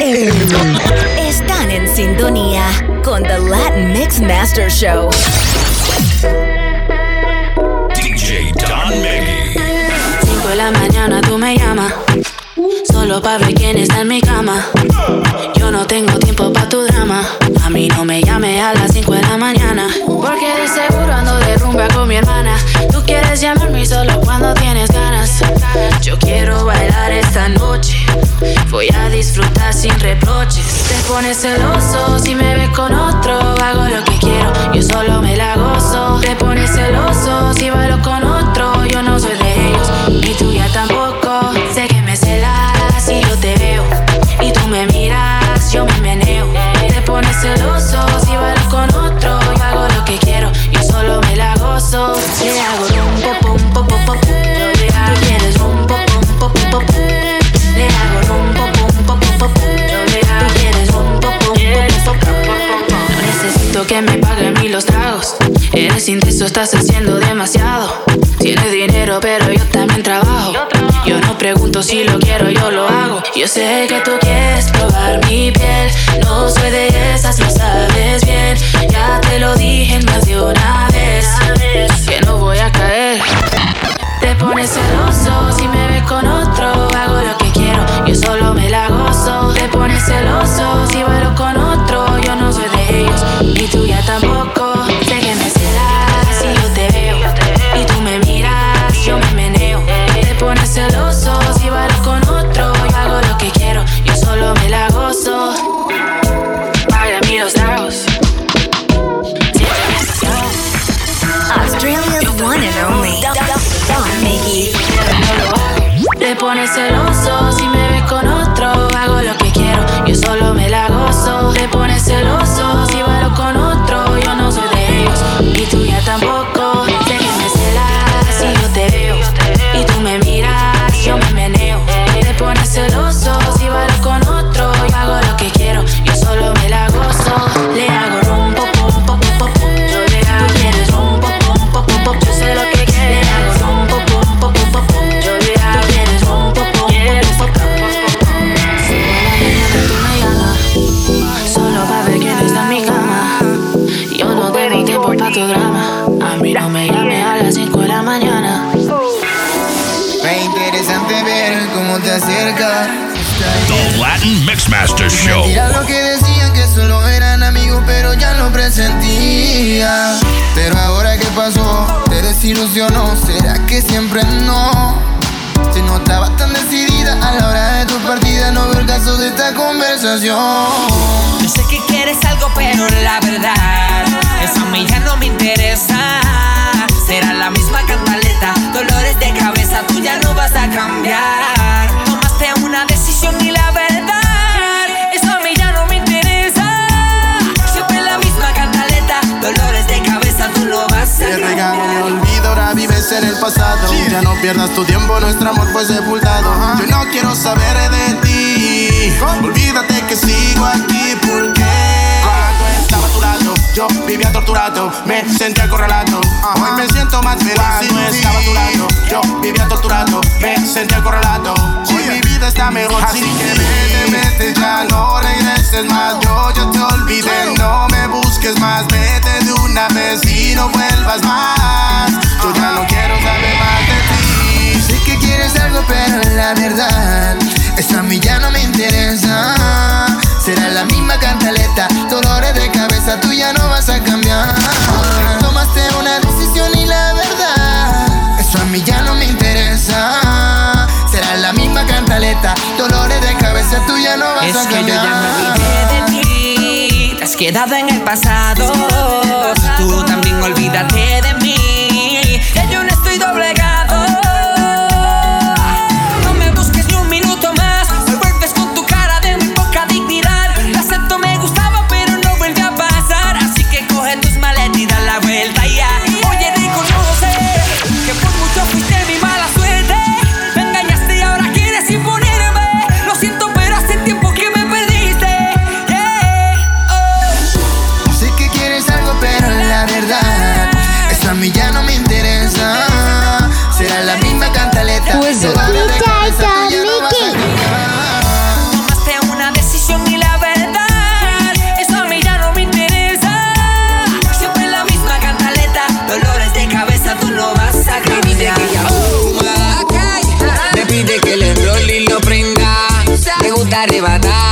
Están en sintonía con The Latin Mix Master Show. DJ Don Maggie. 5 de la mañana tú me llamas. Solo para ver quién está en mi cama no tengo tiempo pa' tu drama. A mí no me llame a las 5 de la mañana. Porque de seguro ando de rumba con mi hermana. Tú quieres llamarme solo cuando tienes ganas. Yo quiero bailar esta noche. Voy a disfrutar sin reproches. Te pones celoso si me ves con otro. Hago lo que quiero, yo solo me la gozo. Te pones celoso si bailo con otro de esta conversación. Yo sé que quieres algo, pero la verdad, esa a mí ya no me interesa. Será la misma cantaleta, dolores de cabeza, tú ya no vas a cambiar. Tomaste una decisión y la verdad, eso a mí ya no me interesa. Siempre la misma cantaleta, dolores de cabeza, tú lo vas a Te cambiar. olvido, ahora vives en el pasado. Ya no pierdas tu tiempo, nuestro amor fue sepultado. Yo no quiero saber de ti Olvídate que sigo aquí porque cuando estaba a yo vivía torturado, me sentía acorralado. Hoy me siento más feliz. Cuando estaba a yo vivía torturado, me sentía acorralado. Hoy mi vida está mejor Así sin que vete, vete, ya no regreses más. Yo ya te olvidé, no me busques más. Vete de una vez y no vuelvas más. Yo ya no quiero saber más de ti. Sé que quieres algo, pero la verdad quedada en el pasado.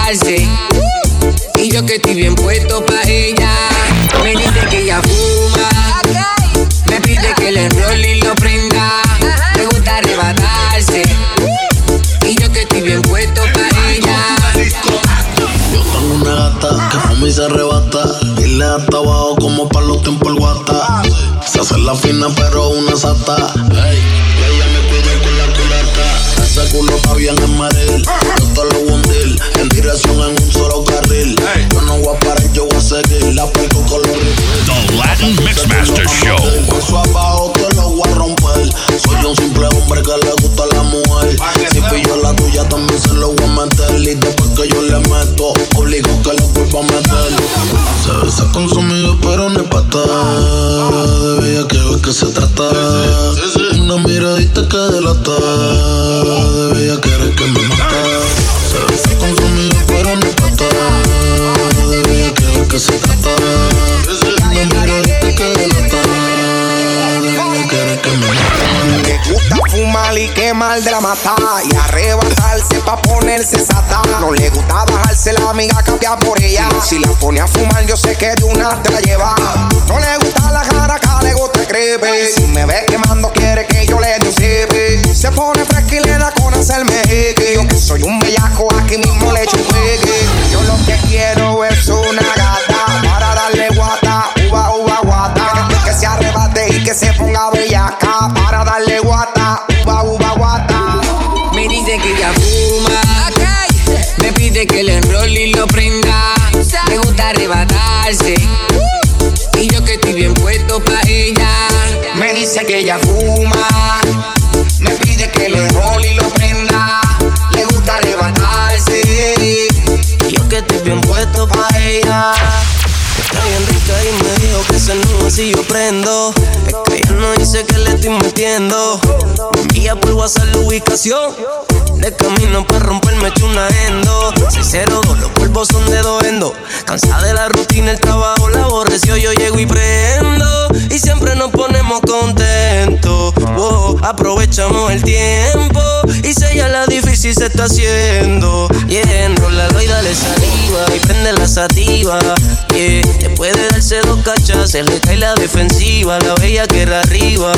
Y yo que estoy bien puesto pa' ella. Me dice que ella fuma. Me pide que le enrolle y lo prenda. Me gusta arrebatarse. Y yo que estoy bien puesto pa' ella. Yo tengo una gata que fuma y se arrebata. Y le hasta abajo como para los tiempos el guata. Se hace la fina, pero una sata. Ey, ella me pide con la culata. Ese culo está bien en maril. Yo lo dirección en un solo carril. Yo no voy a parar, yo voy a seguir. La pico con los The Latin Mixmaster Show. Paso abajo te lo voy a romper. Soy un simple hombre que le gusta la mujer. Si pillo la tuya también se lo voy a meter. Y después que yo le meto, obligo que le vuelva a meter. Se besa con su amigo pero no es pata. De que ve que se trata. Una miradita que delata. De bella que eres que me quemar de la mata Y arrebatarse pa' ponerse sata. No le gusta bajarse la amiga cambiar por ella. Si la pone a fumar yo sé que de una te la lleva. No le gusta la jaraca, le gusta crepe. Si me ve quemando quiere que yo le dé un Se pone fresca y le da con hacerme jeque Yo que soy un bellaco aquí mismo le echo un pegue si yo prendo. Es que ella no dice que le estoy metiendo. Me envía por WhatsApp la ubicación. De camino para romperme echo una endo. 602, los polvos son de dos endo. Cansada de la rutina, el trabajo la aborreció. Yo llego y prendo. Y siempre nos ponemos contentos. Aprovechamos el tiempo. Y si ella la difícil se está haciendo. Y enrollalo y dale saliva. Y prende la sativa. Yeah. Después de darse dos cachas, se le cae la defensiva. La bella que era arriba.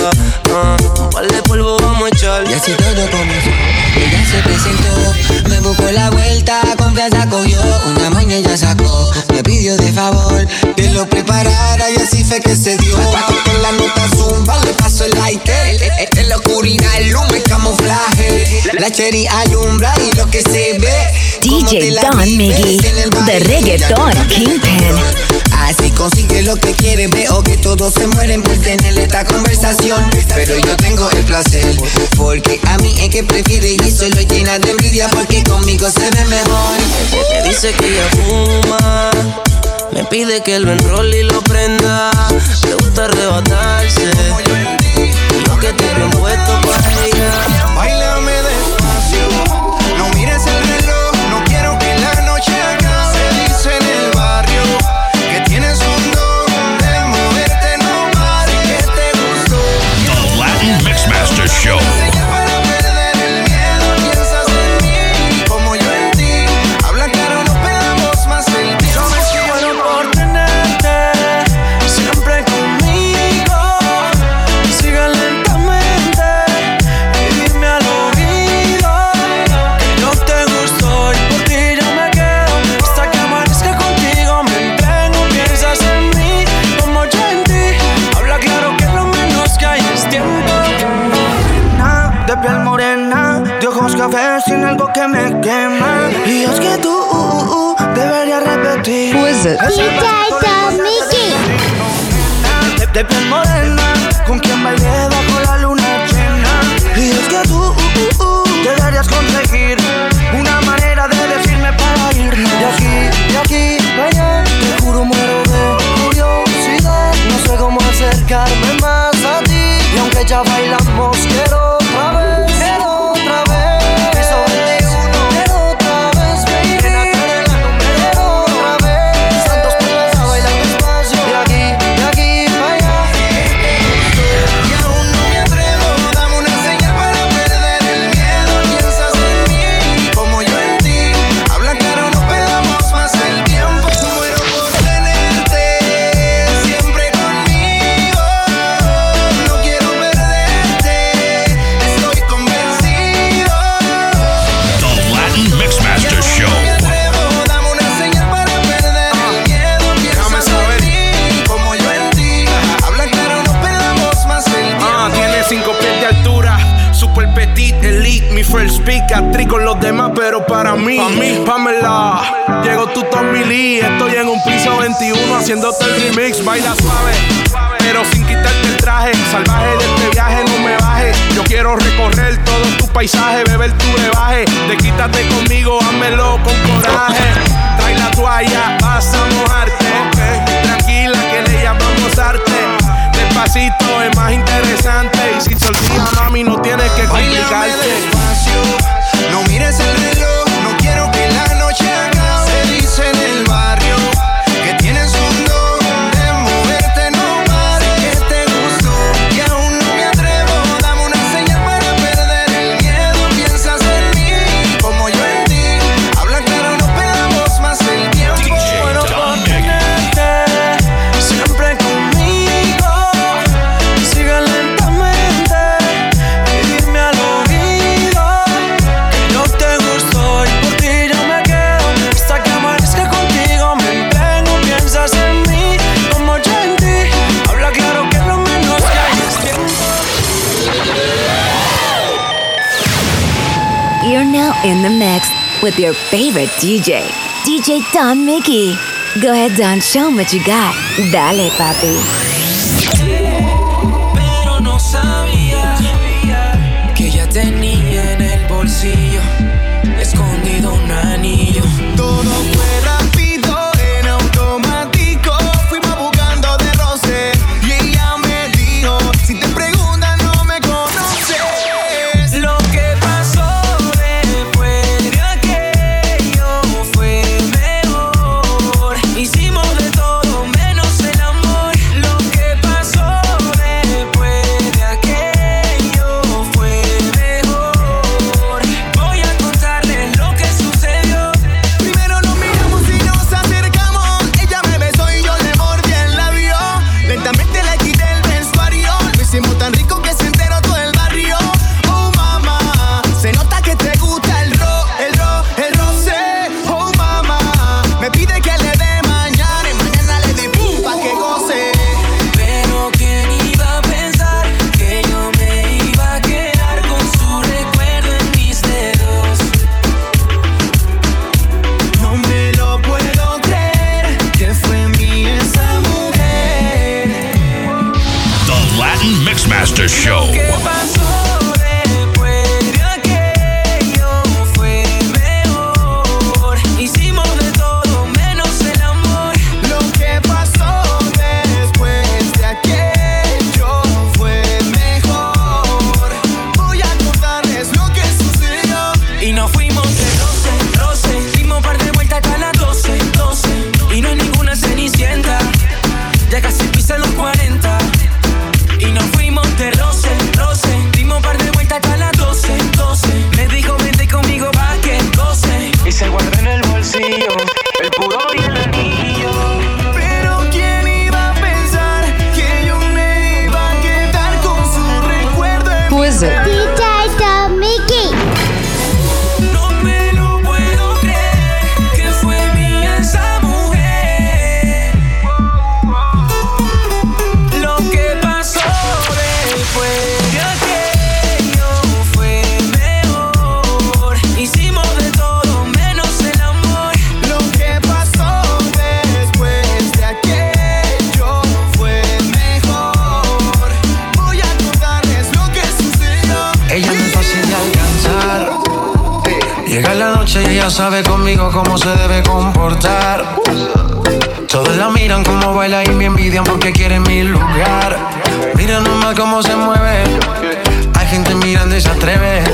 Ah, un par de polvo vamos a echar. Y así todo comenzó. Ella se presentó, me buscó la vuelta, confianza cogió. Una mañana ella sacó, me pidió de favor que lo preparara y así fue que se dio. Con la nota zumba, le paso el lighter. En la oscuridad, el humo y camuflaje. La cherry alumbra y lo que se ve. DJ la Don Miggy, the reggaeton kingpin. Así consigue lo que quiere, veo que todos se mueren por tener esta conversación. Pero yo tengo el placer, porque a mí es que prefiere y solo llena de envidia, porque conmigo se ve mejor. Me dice que ella fuma. Me pide que lo enrolle y lo prenda. Le gusta arrebatarse. Yo que estoy bien first pick, actriz con los demás, pero para mí, pa mí, Pamela. Llegó tu Tommy Lee, estoy en un piso 21 haciéndote el remix, baila suave. Pero sin quitarte el traje, salvaje de este viaje, no me baje. Yo quiero recorrer todo tu paisaje, beber tu bebaje. Te quítate conmigo, házmelo con coraje. Trae la toalla, vas a mojarte. Okay. Tranquila que le llamamos arte despacito es más interesante. Y si se olvida, mami, no tienes que complicarte. Despacio, no mires el your favorite DJ, DJ Don Mickey. Go ahead, Don, show me what you got. Dale, papi. Pero no sabía que ya tenía en el bolsillo escondido un anillo sabe conmigo cómo se debe comportar. Todos la miran como baila y me envidian porque quieren mi lugar. Mira nomás cómo se mueve. Hay gente mirando y se atreve.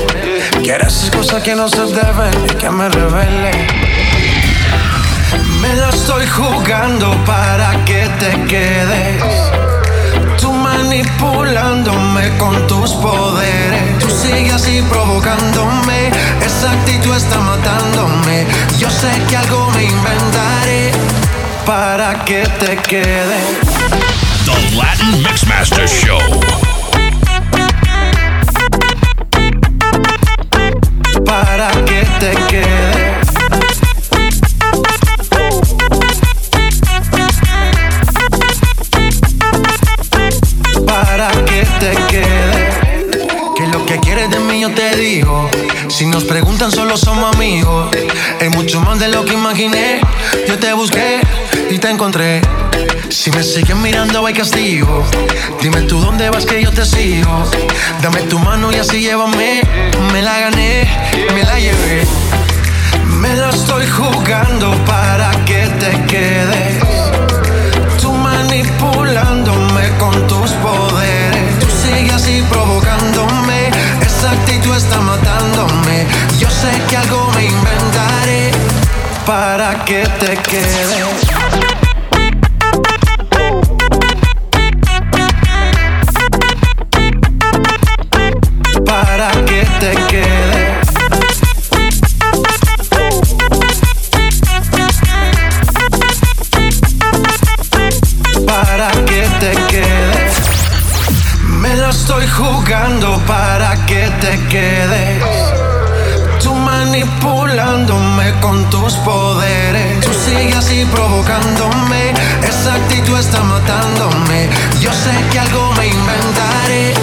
Quiere hacer cosas que no se deben y que me revele. Me la estoy jugando para que te quedes manipulándome con tus poderes. Tú sigues así provocándome, esa actitud está matándome. Yo sé que algo me inventaré para que te quede. The Latin Mixmaster Show. Para que te quede. Lo que imaginé. Yo te busqué y te encontré. Si me siguen mirando hay castigo. Dime tú dónde vas que yo te sigo. Dame tu mano y así llévame. Me la gané, me la llevé. Me la estoy jugando para que te quedes. Tú manipulándome con tus poderes. Tú sigues así provocándome. Esa actitud está matándome. Yo sé que algo me inventaré para que te quedes. para que te quede. Para que te quede. Me lo estoy jugando para que te quedes. Manipulándome con tus poderes. Tú sigues así provocándome. Esa actitud está matándome. Yo sé que algo me inventaré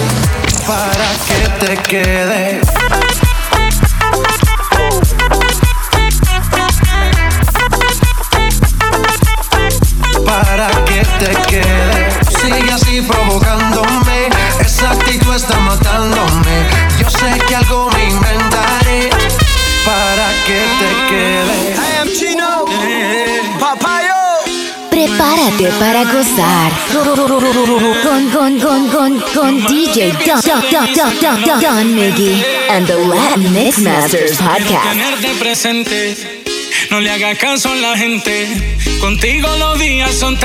para que te quedes. Para gozar con, con, con, con, con DJ Don, Don, Don, Don, Don, Don, Miggy and the Latin Masters Podcast. Los días son.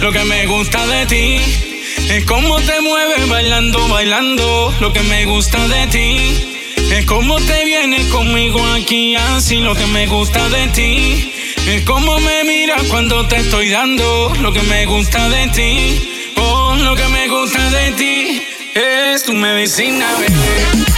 Lo que me gusta de ti es cómo te mueves bailando, bailando. Lo que me gusta de ti es cómo te vienes conmigo aquí así. Lo que me gusta de ti es cómo me miras cuando te estoy dando. Lo que me gusta de ti, oh, lo que me gusta de ti es tu medicina, bebé.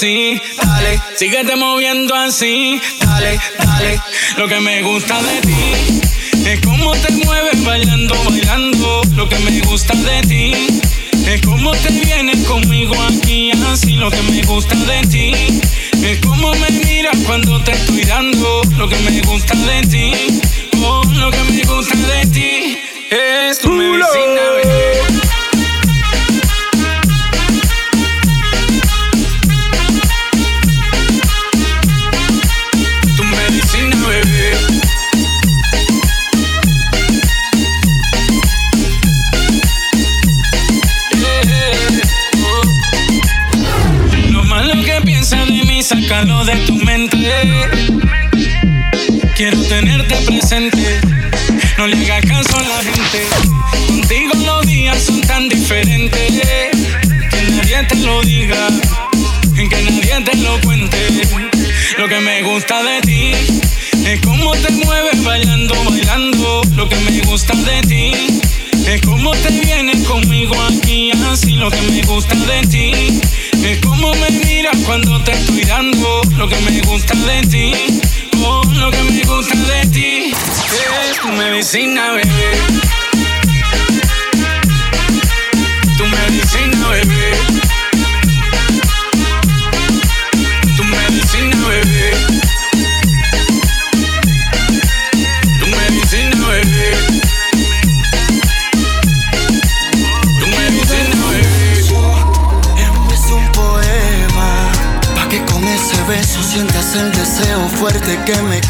Así, dale, moviendo así. dale, dale. Lo que me gusta de ti es cómo te mueves bailando, bailando. Lo que me gusta de ti es cómo te vienes conmigo aquí así. Lo que me gusta de ti es cómo me miras cuando te estoy dando. Lo que me gusta de ti, no le hagas caso a la gente. Contigo los días son tan diferentes. Que nadie te lo diga, que nadie te lo cuente. Lo que me gusta de ti es cómo te mueves bailando, bailando. Lo que me gusta de ti es cómo te vienes conmigo aquí así. Lo que me gusta de ti es cómo me miras cuando te estoy dando. Lo que me gusta de ti, oh, lo que me gusta de ti es tu medicina, bebé. Bebé. Tu medicina, bebé. Tu medicina, bebé. Tu medicina, bebé. Es un poema Pa' que con ese beso sientas el deseo fuerte que me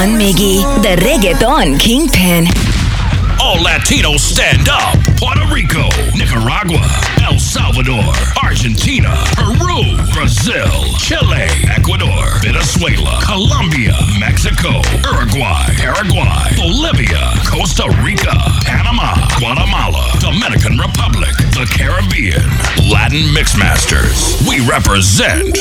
Don Miggy, the reggaeton kingpin. All Latinos stand up. Puerto Rico, Nicaragua, El Salvador, Argentina, Peru, Brazil, Chile, Ecuador, Venezuela, Colombia, Mexico, Uruguay, Paraguay, Bolivia, Costa Rica, Panama, Guatemala, Dominican Republic, the Caribbean, Latin Mixmasters. We represent